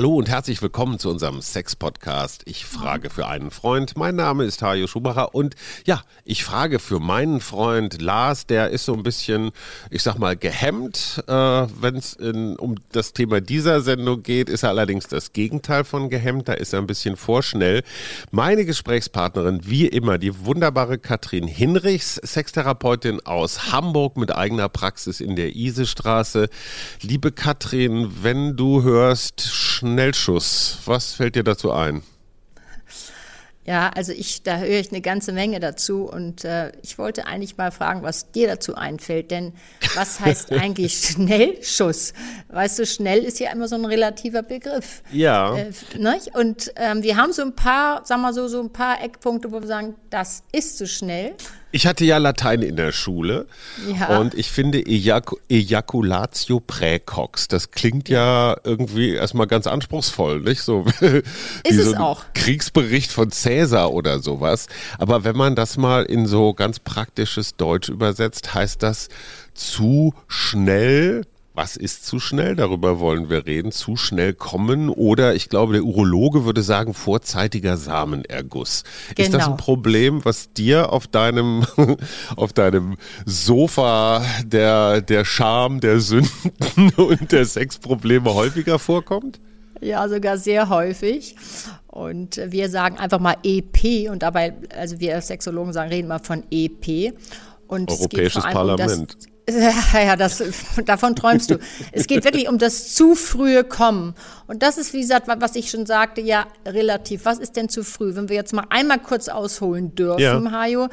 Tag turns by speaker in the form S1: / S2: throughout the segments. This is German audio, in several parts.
S1: Hallo und herzlich willkommen zu unserem Sex-Podcast. Ich frage für einen Freund. Mein Name ist Hajo Schumacher und ja, ich frage für meinen Freund Lars. Der ist so ein bisschen, ich sag mal, gehemmt. Äh, Wenn es um das Thema dieser Sendung geht, ist er allerdings das Gegenteil von gehemmt. Da ist er ein bisschen vorschnell. Meine Gesprächspartnerin, wie immer, die wunderbare Katrin Hinrichs, Sextherapeutin aus Hamburg mit eigener Praxis in der Isestraße. Liebe Katrin, wenn du hörst, Schnellschuss. Was fällt dir dazu ein?
S2: Ja, also ich, da höre ich eine ganze Menge dazu und äh, ich wollte eigentlich mal fragen, was dir dazu einfällt, denn was heißt eigentlich Schnellschuss? Weißt du, schnell ist ja immer so ein relativer Begriff.
S1: Ja.
S2: Äh, nicht? Und ähm, wir haben so ein paar, sagen wir so, so ein paar Eckpunkte, wo wir sagen, das ist zu schnell.
S1: Ich hatte ja Latein in der Schule
S2: Ja.
S1: und ich finde Ejac Ejaculatio praecox, das klingt ja irgendwie erstmal ganz anspruchsvoll, nicht so wie so ein
S2: auch.
S1: Kriegsbericht von Cäsar oder sowas. Aber wenn man das mal in so ganz praktisches Deutsch übersetzt, heißt das zu schnell was ist zu schnell? Darüber wollen wir reden. Zu schnell kommen oder ich glaube, der Urologe würde sagen, vorzeitiger Samenerguss. Ist das
S2: Genau.
S1: ein Problem, was dir auf deinem, auf deinem Sofa der, der Scham, der Sünden und der Sexprobleme häufiger vorkommt?
S2: Ja, sogar sehr häufig. Und wir sagen einfach mal EP und dabei, also wir als Sexologen sagen, reden mal von EP. Und
S1: Europäisches
S2: allem um
S1: Parlament.
S2: Das, ja, das, davon träumst du. Es geht wirklich um das zu frühe Kommen. Und das ist, wie gesagt, was ich schon sagte, ja, relativ. Was ist denn zu früh? Wenn wir jetzt mal einmal kurz ausholen dürfen,
S1: Ja.
S2: Hajo,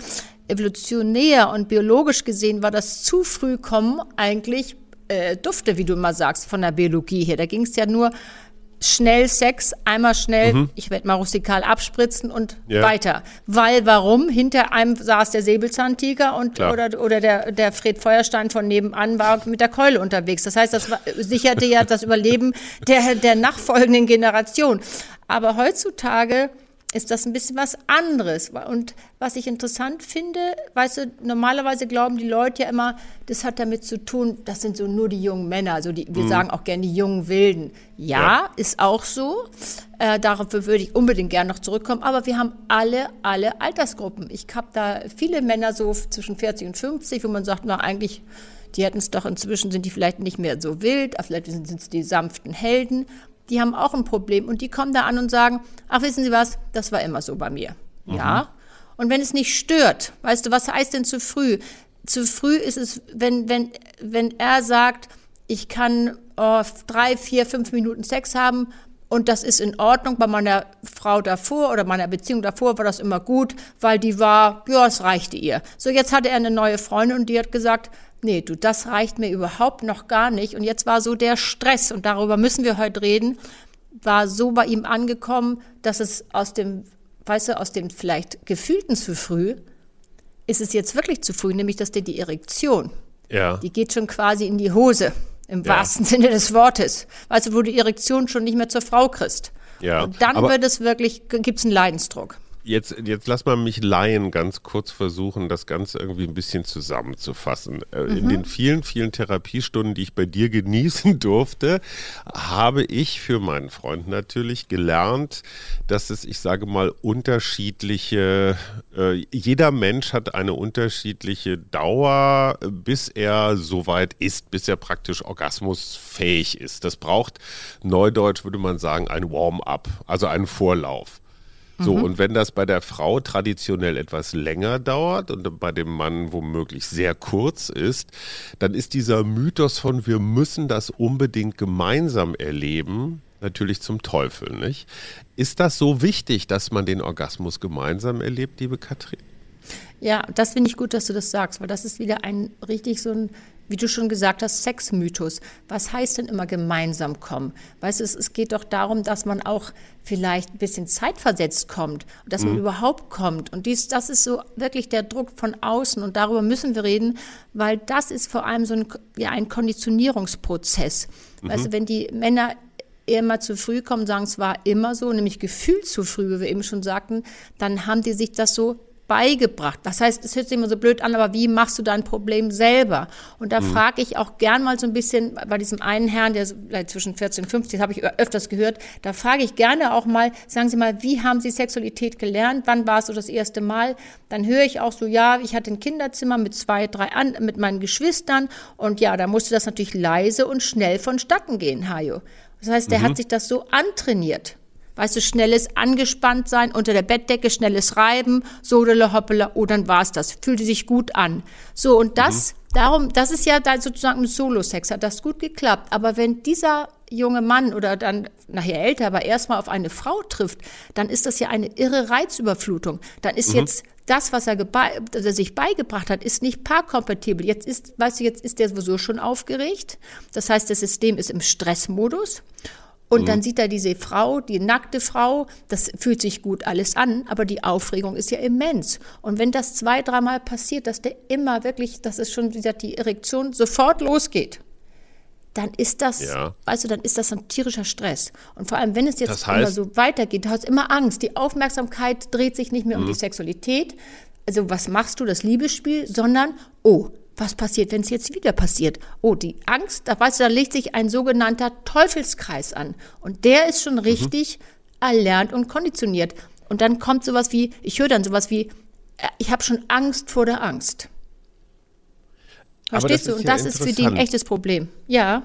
S2: evolutionär und biologisch gesehen war das zu früh kommen eigentlich äh, dufte, wie du immer sagst, von der Biologie her. Da ging es ja nur schnell Sex, einmal schnell, ich werde mal rustikal abspritzen und
S1: Mhm. Ja.
S2: weiter. Weil warum? Hinter einem saß der Säbelzahntiger und
S1: Klar.
S2: oder, oder der, der Fred Feuerstein von nebenan war mit der Keule unterwegs. Das heißt, das war, sicherte ja das Überleben der, der nachfolgenden Generation. Aber heutzutage ist das ein bisschen was anderes. Und was ich interessant finde, weißt du, normalerweise glauben die Leute ja immer, das hat damit zu tun, das sind so nur die jungen Männer, also die, wir sagen auch gerne die jungen Wilden. Ja,
S1: Ja.
S2: ist auch so. Äh, darauf würde ich unbedingt gerne noch zurückkommen. Aber wir haben alle, alle Altersgruppen. Ich habe da viele Männer so zwischen 40 und 50, wo man sagt, na eigentlich, die hätten es doch inzwischen, sind die vielleicht nicht mehr so wild, vielleicht sind es die sanften Helden. Die haben auch ein Problem und die kommen da an und sagen, ach wissen Sie was, das war immer so bei mir. Ja. Und wenn es nicht stört, weißt du, was heißt denn zu früh? Zu früh ist es, wenn, wenn, wenn er sagt, ich kann oh, drei, vier, fünf Minuten Sex haben und das ist in Ordnung. Bei meiner Frau davor oder meiner Beziehung davor war das immer gut, weil die war, ja, es reichte ihr. So, jetzt hatte er eine neue Freundin und die hat gesagt, nee, du, das reicht mir überhaupt noch gar nicht. Und jetzt war so der Stress und darüber müssen wir heute reden, war so bei ihm angekommen, dass es aus dem, weißt du, aus dem vielleicht gefühlten zu früh, ist es jetzt wirklich zu früh, nämlich dass dir die Erektion,
S1: Ja.
S2: die geht schon quasi in die Hose, im
S1: Ja.
S2: wahrsten Sinne des Wortes. Weißt du, wo du die Erektion schon nicht mehr zur Frau kriegst.
S1: Ja,
S2: Und dann
S1: aber-
S2: wird es wirklich, gibt es einen Leidensdruck.
S1: Jetzt, jetzt lass mal mich Laien ganz kurz versuchen, das Ganze irgendwie ein bisschen zusammenzufassen. Äh,
S2: Mhm.
S1: In den vielen, vielen Therapiestunden, die ich bei dir genießen durfte, habe ich für meinen Freund natürlich gelernt, dass es, ich sage mal, unterschiedliche, äh, jeder Mensch hat eine unterschiedliche Dauer, bis er soweit ist, bis er praktisch orgasmusfähig ist. Das braucht, neudeutsch würde man sagen, ein Warm-up, also einen Vorlauf. So, und wenn das bei der Frau traditionell etwas länger dauert und bei dem Mann womöglich sehr kurz ist, dann ist dieser Mythos von wir müssen das unbedingt gemeinsam erleben natürlich zum Teufel, nicht? Ist das so wichtig, dass man den Orgasmus gemeinsam erlebt, liebe Katrin?
S2: Ja, das finde ich gut, dass du das sagst, weil das ist wieder ein richtig so ein, wie du schon gesagt hast, Sexmythos. Was heißt denn immer gemeinsam kommen? Weißt du, es, es geht doch darum, dass man auch vielleicht ein bisschen zeitversetzt kommt dass man überhaupt kommt. Und dies, das ist so wirklich der Druck von außen und darüber müssen wir reden, weil das ist vor allem so ein, ja, ein Konditionierungsprozess. Weißt du, wenn die Männer immer zu früh kommen, sagen, es war immer so, nämlich gefühlt zu früh, wie wir eben schon sagten, dann haben die sich das so beigebracht. Das heißt, es hört sich immer so blöd an, aber wie machst du dein Problem selber? Und da mhm. frage ich auch gern mal so ein bisschen bei diesem einen Herrn, der zwischen 14 und 15, das habe ich öfters gehört, da frage ich gerne auch mal, sagen Sie mal, wie haben Sie Sexualität gelernt? Wann war es so das erste Mal? Dann höre ich auch so, ja, ich hatte ein Kinderzimmer mit zwei, drei, an, mit meinen Geschwistern und ja, da musste das natürlich leise und schnell vonstatten gehen, Hajo. Das heißt, der mhm. hat sich das so antrainiert. Weißt du, schnelles angespannt sein, unter der Bettdecke schnelles Reiben, sodele hoppele, oh, dann war's das. Fühlte sich gut an. So, und das, mhm. darum, das ist ja dann sozusagen ein Solo-Sex, hat das gut geklappt. Aber wenn dieser junge Mann oder dann nachher älter, aber erstmal auf eine Frau trifft, dann ist das ja eine irre Reizüberflutung. Dann ist mhm. jetzt das, was er, dass er sich beigebracht hat, ist nicht paarkompatibel. Jetzt ist, weißt du, jetzt ist der sowieso schon aufgeregt. Das heißt, das System ist im Stressmodus. Und mhm. dann sieht er diese Frau, die nackte Frau, das fühlt sich gut alles an, aber die Aufregung ist ja immens. Und wenn das zwei, dreimal passiert, dass der immer wirklich, dass es schon, wie gesagt, die Erektion sofort losgeht, dann ist das, ja. weißt du, dann ist das ein tierischer Stress. Und vor allem, wenn es jetzt das heißt, immer so weitergeht, du hast immer Angst. Die Aufmerksamkeit dreht sich nicht mehr mhm. um die mhm. Sexualität. Also was machst du, das Liebesspiel, sondern, oh, was passiert, wenn es jetzt wieder passiert? Oh, die Angst, da weißt du, da legt sich ein sogenannter Teufelskreis an. Und der ist schon richtig mhm. erlernt und konditioniert. Und dann kommt sowas wie, ich höre dann sowas wie, äh, ich habe schon Angst vor der Angst. Verstehst du? Und das ist für die ein echtes Problem. Ja.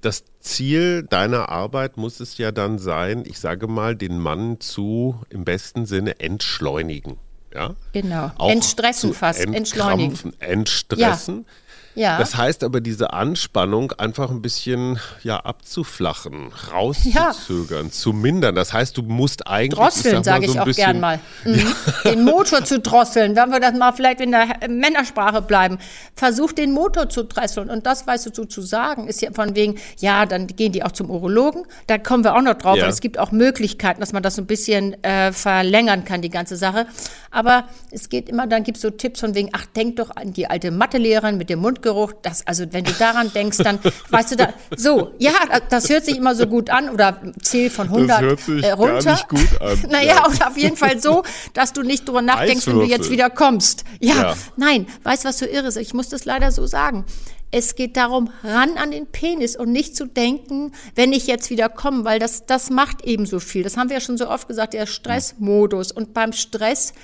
S1: Das Ziel deiner Arbeit muss es ja dann sein, ich sage mal, den Mann zu im besten Sinne entschleunigen. Ja?
S2: Genau. Auch entstressen fast, entschleunigen.
S1: Entstressen. Ja. Ja. Das heißt aber, diese Anspannung einfach ein bisschen ja, abzuflachen, rauszuzögern, ja. zu mindern. Das heißt, du musst eigentlich.
S2: Drosseln, sage ich, sag ich so auch gern mal. Mhm. Den Motor zu drosseln, wenn wir das mal vielleicht in der Männersprache bleiben. Versuch den Motor zu drosseln. Und das, weißt du, so zu sagen, ist ja von wegen, ja, dann gehen die auch zum Urologen. Da kommen wir auch noch drauf. Ja. es gibt auch Möglichkeiten, dass man das so ein bisschen äh, verlängern kann, die ganze Sache. Aber es geht immer, dann gibt es so Tipps von wegen, ach, denk doch an die alte Mathelehrerin mit dem Mund Mundgeruch, das, also wenn du daran denkst, dann, weißt du, da, so, ja, das hört sich immer so gut an oder zähl von 100 das hört sich äh, runter. Gar nicht gut an. naja, ja. und auf jeden Fall so, dass du nicht drüber nachdenkst, wenn du jetzt wieder kommst. Ja, ja. nein, weißt du, was so irre ist? Ich muss das leider so sagen. Es geht darum, ran an den Penis und nicht zu denken, wenn ich jetzt wieder komme, weil das, das macht eben so viel. Das haben wir ja schon so oft gesagt, der Stressmodus. Und beim Stress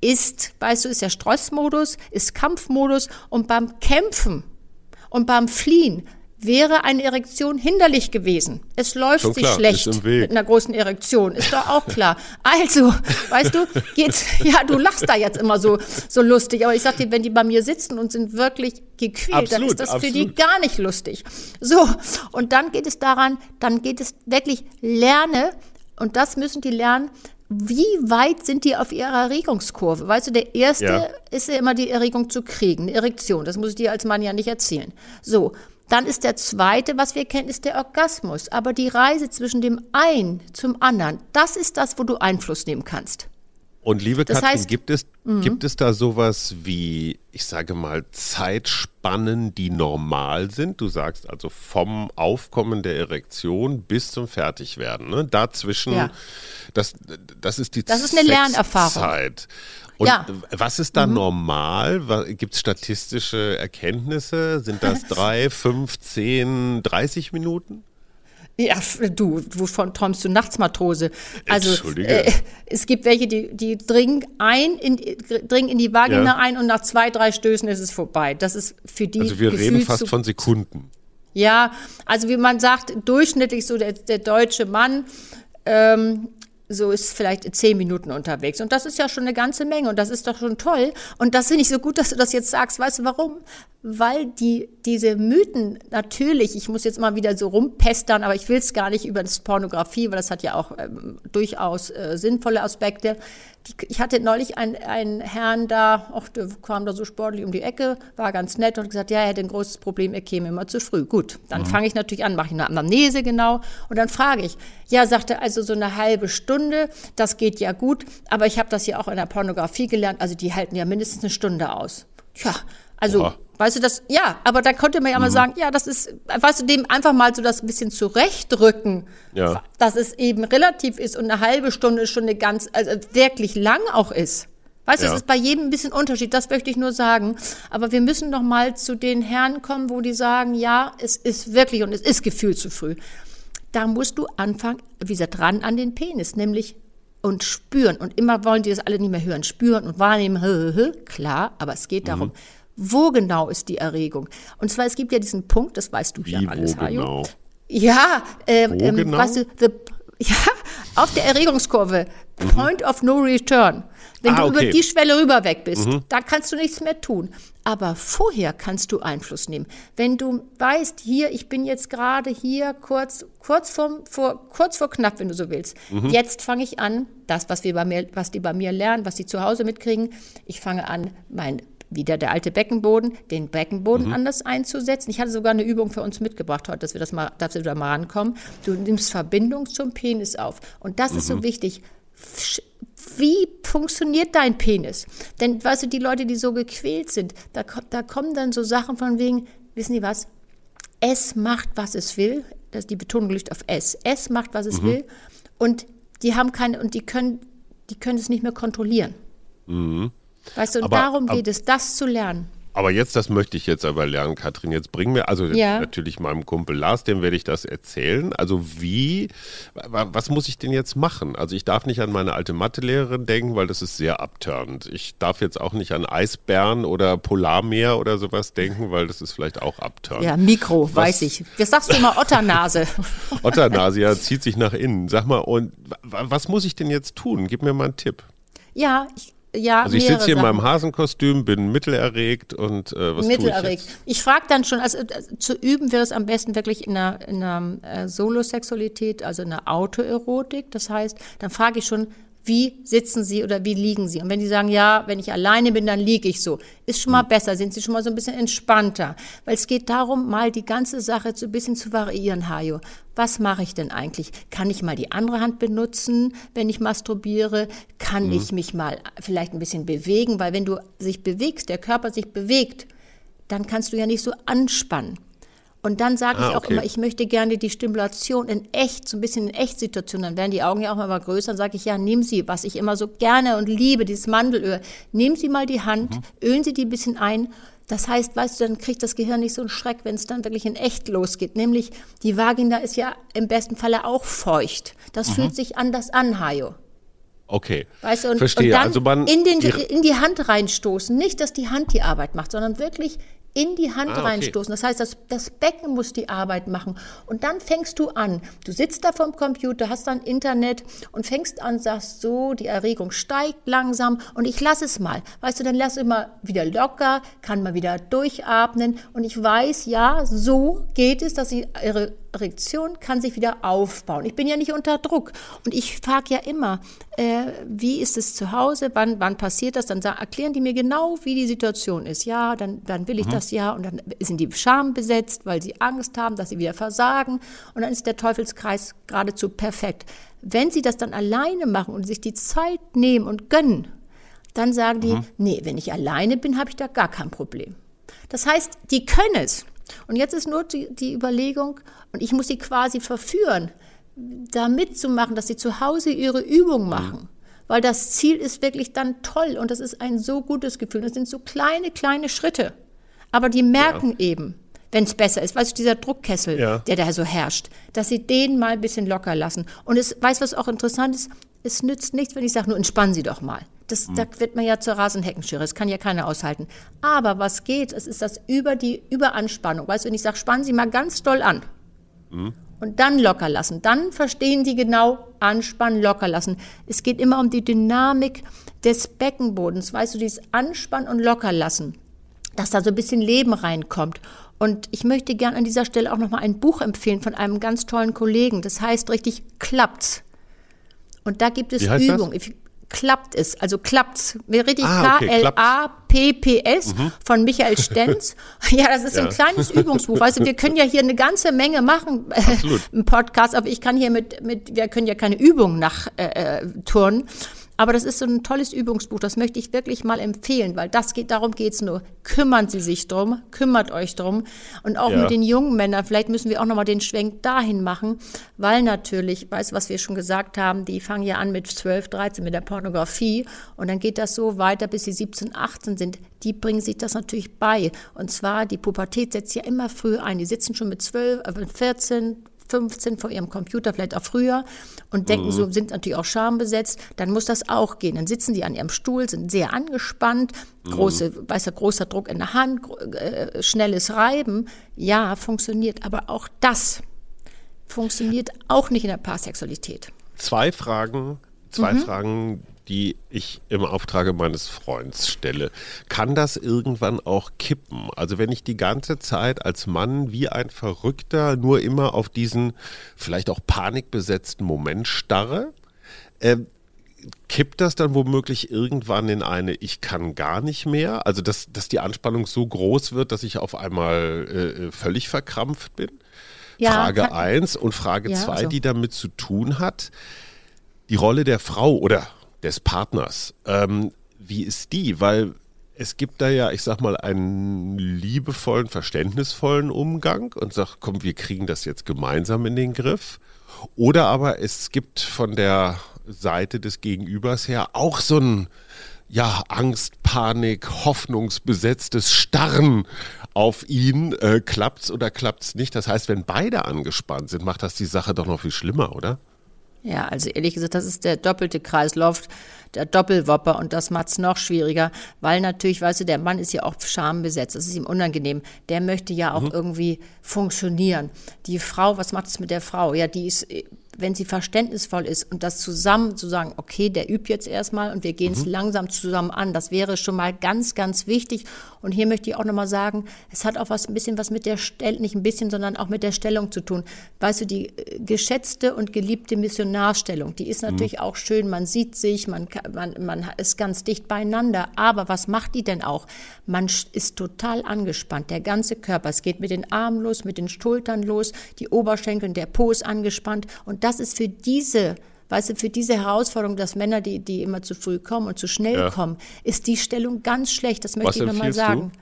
S2: ist, weißt du, ist der Stressmodus, ist Kampfmodus und beim Kämpfen und beim Fliehen wäre eine Erektion hinderlich gewesen. Es läuft Schon sich klar, schlecht mit einer großen Erektion, ist doch auch klar. Also, weißt du, geht's, ja, du lachst da jetzt immer so, so lustig, aber ich sag dir, wenn die bei mir sitzen und sind wirklich gequält, absolut, dann ist das absolut. für die gar nicht lustig. So, und dann geht es daran, dann geht es wirklich lerne, und das müssen die lernen, wie weit sind die auf ihrer Erregungskurve? Weißt du, der erste ja. ist ja immer die Erregung zu kriegen, eine Erektion. Das muss ich dir als Mann ja nicht erzählen. So. Dann ist der zweite, was wir kennen, ist der Orgasmus. Aber die Reise zwischen dem einen zum anderen, das ist das, wo du Einfluss nehmen kannst.
S1: Und liebe das Katrin, heißt, gibt, es, mhm. gibt es da sowas wie, ich sage mal, Zeitspannen, die normal sind? Du sagst also vom Aufkommen der Erektion bis zum Fertigwerden. Ne? Dazwischen, ja. das, das ist die
S2: Das ist eine Lernerfahrung.
S1: Zeit. Und ja. was ist da mhm. normal? Gibt es statistische Erkenntnisse? Sind das drei, fünf, zehn, dreißig Minuten?
S2: Ja, du, wovon träumst du Nachtsmatrose? Also äh, es gibt welche, die, die dringen ein, in, dringen in die Vagina ja. ein und nach zwei, drei Stößen ist es vorbei. Das ist für die.
S1: Also wir reden fast von Sekunden.
S2: Ja, also wie man sagt, durchschnittlich so der, der deutsche Mann ähm, so ist vielleicht zehn Minuten unterwegs. Und das ist ja schon eine ganze Menge und das ist doch schon toll. Und das finde ich so gut, dass du das jetzt sagst. Weißt du warum? Weil die, diese Mythen natürlich, ich muss jetzt mal wieder so rumpestern, aber ich will es gar nicht über das Pornografie, weil das hat ja auch ähm, durchaus äh, sinnvolle Aspekte. Die, ich hatte neulich einen, einen Herrn da, auch der kam da so sportlich um die Ecke, war ganz nett und gesagt, ja, er hätte ein großes Problem, er käme immer zu früh. Gut, dann mhm. fange ich natürlich an, mache ich eine Anamnese genau und dann frage ich, ja, sagte also so eine halbe Stunde, das geht ja gut, aber ich habe das ja auch in der Pornografie gelernt, also die halten ja mindestens eine Stunde aus. Tja, also Oha Weißt du, das, ja, aber da konnte man ja mal
S1: Mhm.
S2: sagen, ja, das ist, weißt du, dem einfach mal so das ein bisschen zurechtrücken,
S1: Ja.
S2: dass es eben relativ ist und eine halbe Stunde schon eine ganz, also wirklich lang auch ist. Weißt du,
S1: Ja.
S2: es ist bei jedem ein bisschen Unterschied, das möchte ich nur sagen. Aber wir müssen noch mal zu den Herren kommen, wo die sagen, ja, es ist wirklich und es ist gefühlt zu früh. Da musst du anfangen, wie gesagt, ran an den Penis, nämlich und spüren. Und immer wollen die das alle nicht mehr hören. Spüren und wahrnehmen, hö, hö, hö. klar, aber es geht darum, wo genau ist die Erregung? Und zwar, es gibt ja diesen Punkt, das weißt du
S1: Wie,
S2: ja alles,
S1: wo
S2: Hajo.
S1: genau?
S2: Ja, ähm,
S1: Wo
S2: ähm,
S1: genau?
S2: weißt du, the, ja, auf der Erregungskurve, Point of No Return. Wenn
S1: Mhm. Ah,
S2: du
S1: okay. Mhm.
S2: über die Schwelle rüber weg bist, da kannst du nichts mehr tun. Aber vorher kannst du Einfluss nehmen. Wenn du weißt, hier, ich bin jetzt gerade hier kurz, kurz, vorm, vor, kurz vor knapp, wenn du so willst.
S1: Mhm.
S2: Jetzt fange ich an, das, was, wir bei mir, was die bei mir lernen, was die zu Hause mitkriegen, ich fange an, mein wieder der alte Beckenboden, den Beckenboden
S1: Mhm.
S2: anders einzusetzen. Ich hatte sogar eine Übung für uns mitgebracht heute, dass wir das mal, dass wir da mal rankommen. Du nimmst Verbindung zum Penis auf. Und das ist
S1: Mhm.
S2: so wichtig. Sch- Wie funktioniert dein Penis? Denn, weißt du, die Leute, die so gequält sind, da, da kommen dann so Sachen von wegen, wissen die was? Es macht, was es will. Das, die Betonung liegt auf es. Es macht, was es will. Und die haben keine, und die können, die können es nicht mehr kontrollieren. Weißt du, und
S1: Aber-
S2: darum
S1: ab-
S2: geht es, das zu lernen.
S1: Aber jetzt, das möchte ich jetzt aber lernen, Katrin. Jetzt bring mir, also
S2: Ja.
S1: natürlich meinem Kumpel Lars, dem werde ich das erzählen. Also wie, wa- was muss ich denn jetzt machen? Also ich darf nicht an meine alte Mathelehrerin denken, weil das ist sehr abtörend. Ich darf jetzt auch nicht an Eisbären oder Polarmeer oder sowas denken, weil das ist vielleicht auch abtörend.
S2: Ja, Mikro, weiß ich. Das sagst du immer Otternase.
S1: Otternasia zieht sich nach innen. Sag mal, und wa- was muss ich denn jetzt tun? Gib mir mal einen Tipp.
S2: ja, ich, ja,
S1: Also ich sitze hier in
S2: Sachen.
S1: meinem Hasenkostüm, bin mittelerregt und äh, was tue ich
S2: Mittelerregt.
S1: jetzt?
S2: Ich frage dann schon, also äh, zu üben wäre es am besten wirklich in einer, in einer äh, Solosexualität, also in einer Autoerotik. Das heißt, dann frage ich schon, wie sitzen Sie oder wie liegen Sie? Und wenn die sagen, ja, wenn ich alleine bin, dann liege ich so, ist schon mal besser, sind Sie schon mal so ein bisschen entspannter. Weil es geht darum, mal die ganze Sache so ein bisschen zu variieren, Hajo. Was mache ich denn eigentlich? Kann ich mal die andere Hand benutzen, wenn ich masturbiere? Kann ich mich mal vielleicht ein bisschen bewegen? Weil wenn du sich bewegst, der Körper sich bewegt, dann kannst du ja nicht so anspannen. Und dann sage ich
S1: Ah,
S2: auch
S1: okay.
S2: immer, ich möchte gerne die Stimulation in echt, so ein bisschen in Echtsituation, dann werden die Augen ja auch mal größer, dann sage ich, ja, nehmen Sie, was ich immer so gerne und liebe, dieses Mandelöl, nehmen Sie mal die Hand,
S1: Mhm.
S2: ölen Sie die ein bisschen ein. Das heißt, weißt du, dann kriegt das Gehirn nicht so einen Schreck, wenn es dann wirklich in echt losgeht. Nämlich, die Vagina ist ja im besten Falle auch feucht. Das
S1: Mhm.
S2: fühlt sich anders an, Hajo.
S1: Okay.
S2: Weißt du, und,
S1: Verstehe.
S2: und dann
S1: also man,
S2: in, den,
S1: die,
S2: in die Hand reinstoßen. Nicht, dass die Hand die Arbeit macht, sondern wirklich in die Hand
S1: Ah, okay.
S2: reinstoßen. Das heißt, das, das Becken muss die Arbeit machen. Und dann fängst du an. Du sitzt da vorm Computer, hast dann Internet und fängst an, sagst so, die Erregung steigt langsam und ich lass es mal. Weißt du, dann lass immer wieder locker, kann mal wieder durchatmen. Und ich weiß, ja, so geht es, dass die Erektion kann sich wieder aufbauen. Ich bin ja nicht unter Druck. Und ich frage ja immer, äh, wie ist es zu Hause, wann, wann passiert das? Dann erklären die mir genau, wie die Situation ist. Ja, dann, dann will ich das ja. Und dann sind die Scham besetzt, weil sie Angst haben, dass sie wieder versagen. Und dann ist der Teufelskreis geradezu perfekt. Wenn sie das dann alleine machen und sich die Zeit nehmen und gönnen, dann sagen die, nee, wenn ich alleine bin, habe ich da gar kein Problem. Das heißt, die können es. Und jetzt ist nur die, die Überlegung, und ich muss sie quasi verführen, da mitzumachen, dass sie zu Hause ihre Übung machen. Weil das Ziel ist wirklich dann toll und das ist ein so gutes Gefühl. Das sind so kleine, kleine Schritte. Aber die merken eben, wenn es besser ist, weißt du, dieser Druckkessel,
S1: Ja.
S2: der da so herrscht, dass sie den mal ein bisschen locker lassen. Und es, weißt du, was auch interessant ist? Es nützt nichts, wenn ich sage, nur entspannen Sie doch mal. Das, Da wird man ja zur Rasenheckenschere, das kann ja keiner aushalten. Aber was geht, es ist das über die Überanspannung. Weißt du, wenn ich sage, spannen Sie mal ganz doll an und dann locker lassen, dann verstehen die genau, anspannen, locker lassen. Es geht immer um die Dynamik des Beckenbodens, weißt du, dieses Anspannen und locker lassen dass da so ein bisschen Leben reinkommt. Und ich möchte gern an dieser Stelle auch noch mal ein Buch empfehlen von einem ganz tollen Kollegen. Das heißt richtig Klappt's. Und da gibt es? Übungen. Klappt es, also klappt's. Mir Richtig
S1: Ah, okay,
S2: K-L-A-P-P-S von Michael Stenz. ja, das ist
S1: Ja.
S2: ein kleines Übungsbuch. Weißt du, wir können ja hier eine ganze Menge machen im Podcast, aber ich kann hier mit, mit wir können ja keine Übungen nach äh, äh, turnen. Aber das ist so ein tolles Übungsbuch, das möchte ich wirklich mal empfehlen, weil das geht, darum geht's nur. Kümmern Sie sich drum, kümmert euch drum. Und auch
S1: Ja.
S2: mit den jungen Männern, vielleicht müssen wir auch nochmal den Schwenk dahin machen, weil natürlich, weißt du, was wir schon gesagt haben, die fangen ja an mit 12, 13 mit der Pornografie und dann geht das so weiter, bis sie 17, 18 sind. Die bringen sich das natürlich bei. Und zwar, die Pubertät setzt ja immer früh ein. Die sitzen schon mit 12, äh, mit 14, 15 vor ihrem Computer, vielleicht auch früher, und denken so, sind natürlich auch schambesetzt, dann muss das auch gehen. Dann sitzen die an ihrem Stuhl, sind sehr angespannt, große, weißer, großer Druck in der Hand, äh, schnelles Reiben. Ja, funktioniert, aber auch das funktioniert auch nicht in der Paarsexualität.
S1: Zwei Fragen, zwei
S2: Mhm.
S1: Fragen, die ich im Auftrage meines Freunds stelle. Kann das irgendwann auch kippen? Also wenn ich die ganze Zeit als Mann wie ein Verrückter nur immer auf diesen vielleicht auch panikbesetzten Moment starre, äh, kippt das dann womöglich irgendwann in eine Ich kann gar nicht mehr? Also dass, dass die Anspannung so groß wird, dass ich auf einmal äh, äh, völlig verkrampft bin?
S2: Ja,
S1: Frage
S2: kann-
S1: 1 und Frage
S2: Ja,
S1: 2,
S2: also.
S1: die damit zu tun hat, die Rolle der Frau oder des Partners. Ähm, wie ist die? Weil es gibt da ja, ich sag mal, einen liebevollen, verständnisvollen Umgang und sagt, komm, wir kriegen das jetzt gemeinsam in den Griff. Oder aber es gibt von der Seite des Gegenübers her auch so ein ja, Angst, Panik, hoffnungsbesetztes Starren auf ihn. Äh, klappt's oder klappt's nicht? Das heißt, wenn beide angespannt sind, macht das die Sache doch noch viel schlimmer, oder?
S2: Ja, also ehrlich gesagt, das ist der doppelte Kreislauf, der Doppelwopper und das macht's noch schwieriger, weil natürlich, weißt du, der Mann ist ja auch schambesetzt, das ist ihm unangenehm. Der möchte ja auch irgendwie funktionieren. Die Frau, was macht es mit der Frau? Ja, die ist, äh, wenn sie verständnisvoll ist und das zusammen zu sagen, okay, der übt jetzt erstmal und wir gehen es langsam zusammen an, das wäre schon mal ganz, ganz wichtig. Und hier möchte ich auch nochmal sagen, es hat auch was ein bisschen was mit der Stellung, nicht ein bisschen, sondern auch mit der Stellung zu tun. Weißt du, die äh, geschätzte und geliebte Missionarstellung, die ist natürlich auch schön, man sieht sich, man, man, man ist ganz dicht beieinander. Aber was macht die denn auch? Man ist total angespannt, der ganze Körper. Es geht mit den Armen los, mit den Schultern los, die Oberschenkel, der Po ist angespannt. Und das ist für diese Weißt du, für diese Herausforderung, dass Männer, die, die immer zu früh kommen und zu schnell
S1: Ja.
S2: kommen, ist die Stellung ganz schlecht. Das möchte
S1: Was
S2: ich nochmal
S1: du?
S2: sagen.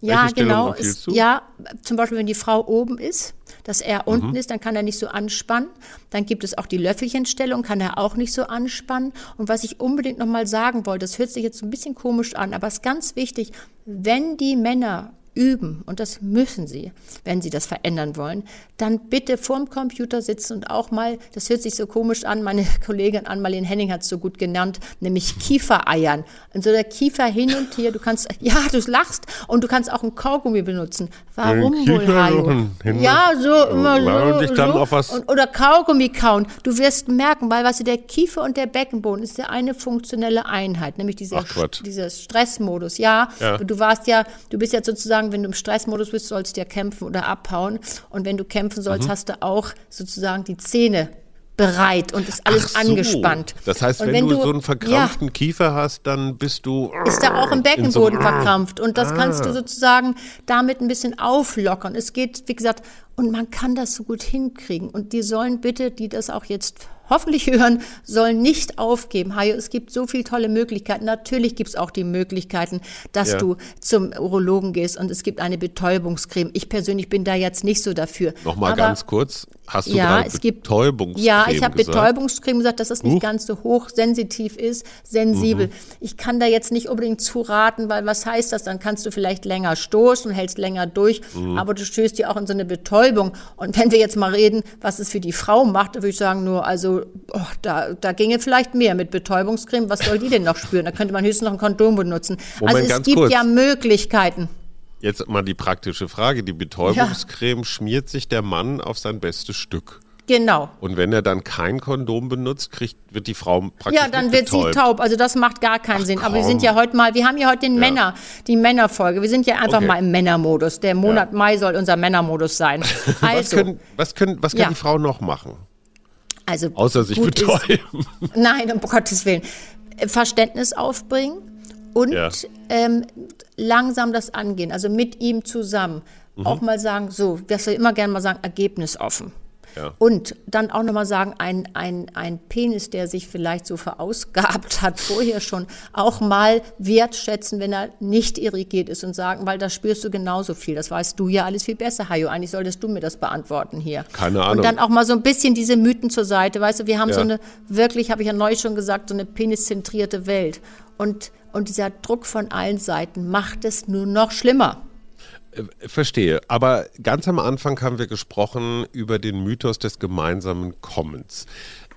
S1: Welche
S2: Ja,
S1: Stellung
S2: genau.
S1: du?
S2: ja, zum Beispiel, wenn die Frau oben ist, dass er
S1: Mhm.
S2: unten ist, dann kann er nicht so anspannen. Dann gibt es auch die Löffelchenstellung, kann er auch nicht so anspannen. Und was ich unbedingt nochmal sagen wollte, das hört sich jetzt so ein bisschen komisch an, aber es ist ganz wichtig, wenn die Männer üben, und das müssen sie, wenn sie das verändern wollen, dann bitte vorm Computer sitzen und auch mal, das hört sich so komisch an, meine Kollegin Ann-Marlene Henning hat es so gut genannt, nämlich Kiefereiern. Und so der Kiefer hin und her, du kannst, ja, du lachst und du kannst auch ein Kaugummi benutzen. Warum wohl, Hajo? Ja, so, immer so. so.
S1: was-
S2: Und, oder Kaugummi kauen. Du wirst merken, weil, weißt du, der Kiefer und der Beckenboden ist ja eine funktionelle Einheit, nämlich dieser,
S1: Ach,
S2: dieser Stressmodus. Ja,
S1: Ja.
S2: du warst ja, du bist ja sozusagen, wenn du im Stressmodus bist, sollst du ja kämpfen oder abhauen. Und wenn du kämpfen sollst,
S1: Mhm.
S2: hast du auch sozusagen die Zähne bereit und ist alles
S1: so.
S2: angespannt.
S1: Das heißt,
S2: und
S1: wenn, du, so einen
S2: ja,
S1: verkrampften Kiefer hast, dann bist du.
S2: ist da auch im Beckenboden
S1: so-
S2: verkrampft. Und das kannst
S1: Ah.
S2: du sozusagen damit ein bisschen auflockern. Es geht, wie gesagt, und man kann das so gut hinkriegen. Und die sollen bitte, die das auch jetzt hoffentlich hören, sollen nicht aufgeben. Hajo, es gibt so viele tolle Möglichkeiten. Natürlich gibt es auch die Möglichkeiten, dass
S1: Ja.
S2: du zum Urologen gehst und es gibt eine Betäubungscreme. Ich persönlich bin da jetzt nicht so dafür.
S1: Nochmal
S2: Aber-
S1: ganz kurz. Hast du
S2: ja, es gibt
S1: Betäubungscreme
S2: Ja, ich habe? Betäubungscreme gesagt, dass das nicht
S1: Huch.
S2: ganz so hochsensitiv ist, sensibel. Ich kann da jetzt nicht unbedingt zuraten, weil was heißt das? Dann kannst du vielleicht länger stoßen, hältst länger durch, aber du stößt ja auch in so eine Betäubung. Und wenn wir jetzt mal reden, was es für die Frau macht, würde ich sagen, nur, also, oh, da, da ginge vielleicht mehr mit Betäubungscreme. Was soll die denn noch spüren? Da könnte man höchstens noch ein Kondom benutzen.
S1: Moment,
S2: also es gibt
S1: kurz.
S2: ja Möglichkeiten.
S1: Jetzt mal die praktische Frage. Die Betäubungscreme schmiert sich der Mann auf sein bestes Stück.
S2: Genau.
S1: Und wenn er dann kein Kondom benutzt, kriegt, wird die Frau praktisch
S2: Ja, dann wird sie
S1: betäubt.
S2: taub. Also das macht gar keinen Sinn. Aber wir
S1: komm.
S2: sind ja heute mal, wir haben ja heute den Männer, die Männerfolge. Wir sind ja einfach
S1: Okay.
S2: mal im Männermodus. Der Monat Mai soll unser Männermodus sein.
S1: Was,
S2: Also,
S1: können, was, können, was kann
S2: Ja.
S1: die Frau noch machen?
S2: Also
S1: Außer sich
S2: gut ist-
S1: betäuben.
S2: Nein, um Gottes Willen. Verständnis aufbringen und
S1: Ja.
S2: ähm, langsam das angehen, also mit ihm zusammen.
S1: Mhm.
S2: Auch mal sagen, so, was wir immer gerne mal sagen, ergebnisoffen.
S1: Ja.
S2: Und dann auch nochmal sagen, ein, ein, ein Penis, der sich vielleicht so verausgabt hat, vorher schon auch mal wertschätzen, wenn er nicht irrigiert ist und sagen, weil da spürst du genauso viel. Das weißt du ja alles viel besser, Hajo. Eigentlich solltest du mir das beantworten hier.
S1: Keine Ahnung.
S2: Und dann auch mal so ein bisschen diese Mythen zur Seite. Weißt du, wir haben
S1: Ja.
S2: so eine, wirklich, habe ich ja neulich schon gesagt, so eine peniszentrierte Welt. Und, und dieser Druck von allen Seiten macht es nur noch schlimmer.
S1: Verstehe. Aber ganz am Anfang haben wir gesprochen über den Mythos des gemeinsamen Kommens.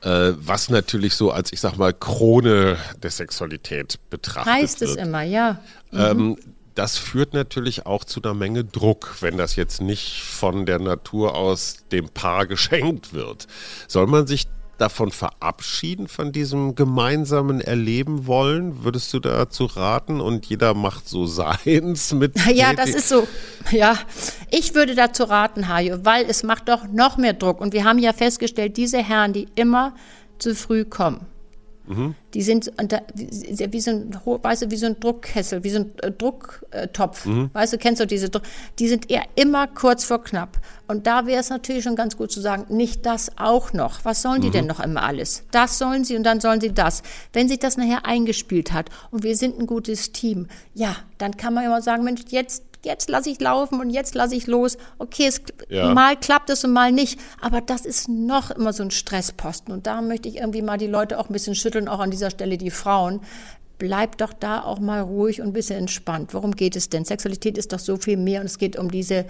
S1: Äh, was natürlich so als, ich sag mal, Krone der Sexualität betrachtet
S2: Heißt
S1: wird.
S2: es immer, ja.
S1: Ähm, das führt natürlich auch zu einer Menge Druck, wenn das jetzt nicht von der Natur aus dem Paar geschenkt wird. Soll man sich davon verabschieden, von diesem gemeinsamen Erleben wollen? Würdest du dazu raten? Und jeder macht so seins mit.
S2: Ja, das ist so. Ja, ich würde dazu raten, Hajo, weil es macht doch noch mehr Druck. Und wir haben ja festgestellt, diese Herren, die immer zu früh kommen, die sind unter, wie, so ein, weißt du, wie so ein Druckkessel, wie so ein äh, Drucktopf. Weißt du, kennst du diese Druck? Die sind eher immer kurz vor knapp. Und da wäre es natürlich schon ganz gut zu sagen, nicht das auch noch. Was sollen die denn noch immer alles? Das sollen sie und dann sollen sie das. Wenn sich das nachher eingespielt hat und wir sind ein gutes Team, ja, dann kann man immer sagen, Mensch, jetzt jetzt lasse ich laufen und jetzt lasse ich los. Okay, es,
S1: Ja.
S2: mal klappt es und mal nicht. Aber das ist noch immer so ein Stressposten. Und da möchte ich irgendwie mal die Leute auch ein bisschen schütteln, auch an dieser Stelle die Frauen. Bleibt doch da auch mal ruhig und ein bisschen entspannt. Worum geht es denn? Sexualität ist doch so viel mehr und es geht um diese,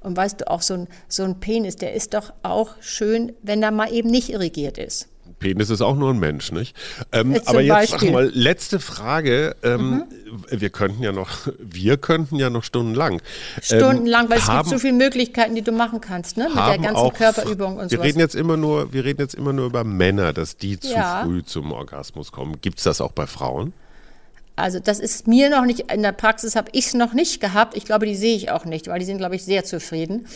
S2: und weißt du, auch so ein, so ein Penis, der ist doch auch schön, wenn er mal eben nicht irrigiert ist.
S1: Penis ist auch nur ein Mensch, nicht? Ähm,
S2: Jetzt
S1: aber jetzt sag
S2: Beispiel. Mhm.
S1: mal, letzte Frage. Ähm, Wir könnten ja noch, wir könnten ja noch stundenlang. ähm,
S2: Stundenlang, weil es
S1: haben,
S2: gibt so viele Möglichkeiten, die du machen kannst, ne? Mit der ganzen
S1: auch,
S2: Körperübung und
S1: wir
S2: sowas.
S1: reden jetzt immer nur, wir reden jetzt immer nur über Männer, dass die zu
S2: Ja.
S1: früh zum Orgasmus kommen. Gibt es das auch bei Frauen?
S2: Also das ist mir noch nicht, in der Praxis habe ich es noch nicht gehabt. Ich glaube, die sehe ich auch nicht, weil die sind, glaube ich, sehr zufrieden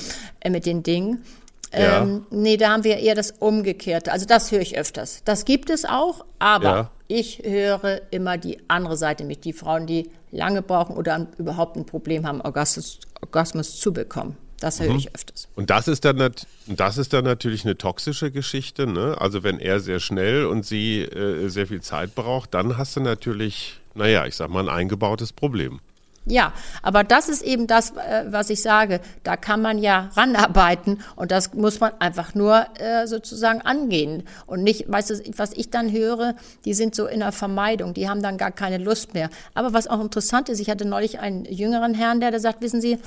S2: äh, mit den Dingen.
S1: Ja.
S2: Ähm, nee, da haben wir eher das Umgekehrte. Also das höre ich öfters. Das gibt es auch, aber
S1: Ja.
S2: ich höre immer die andere Seite mit. Die Frauen, die lange brauchen oder überhaupt ein Problem haben, Orgasmus, Orgasmus zu bekommen. Das höre ich öfters.
S1: Und das ist dann das ist dann natürlich eine toxische Geschichte, ne? Also wenn er sehr schnell und sie äh, sehr viel Zeit braucht, dann hast du natürlich, naja, ich sag mal, ein eingebautes Problem.
S2: Ja, aber das ist eben das, äh, was ich sage. Da kann man ja ranarbeiten und das muss man einfach nur äh, sozusagen angehen. Und nicht, weißt du, was ich dann höre, die sind so in der Vermeidung, die haben dann gar keine Lust mehr. Aber was auch interessant ist, ich hatte neulich einen jüngeren Herrn, der, der sagt, wissen Sie,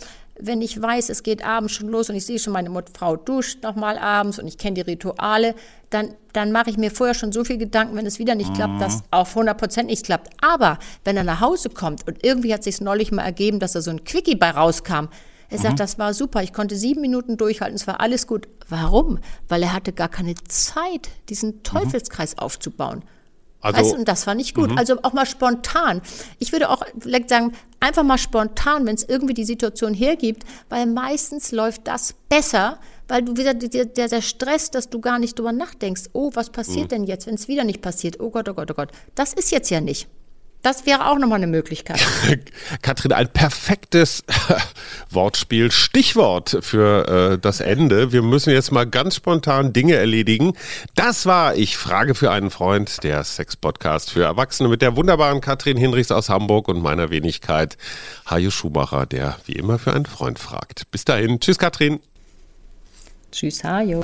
S2: wenn ich weiß, es geht abends schon los und ich sehe schon, meine Frau duscht nochmal abends und ich kenne die Rituale, dann, dann mache ich mir vorher schon so viel Gedanken, wenn es wieder nicht klappt, dass auf 100 Prozent nicht klappt. Aber wenn er nach Hause kommt und irgendwie hat sich neulich mal ergeben, dass da so ein Quickie bei rauskam, er sagt, das war super, ich konnte sieben Minuten durchhalten, es war alles gut. Warum? Weil er hatte gar keine Zeit, diesen Teufelskreis aufzubauen.
S1: Also-
S2: weißt du, und das fand ich gut. Also auch mal spontan. Ich würde auch vielleicht sagen, einfach mal spontan, wenn es irgendwie die Situation hergibt, weil meistens läuft das besser, weil du wieder der, der, der Stress, dass du gar nicht drüber nachdenkst, oh, was passiert denn jetzt, wenn es wieder nicht passiert? Oh Gott, oh Gott, oh Gott. Das ist jetzt ja nicht. Das wäre auch nochmal eine Möglichkeit.
S1: Katrin, ein perfektes Wortspiel, Stichwort für äh, das Ende. Wir müssen jetzt mal ganz spontan Dinge erledigen. Das war Ich frage für einen Freund, der Sex-Podcast für Erwachsene mit der wunderbaren Katrin Hinrichs aus Hamburg und meiner Wenigkeit Hajo Schumacher, der wie immer für einen Freund fragt. Bis dahin. Tschüss, Katrin.
S2: Tschüss, Hajo.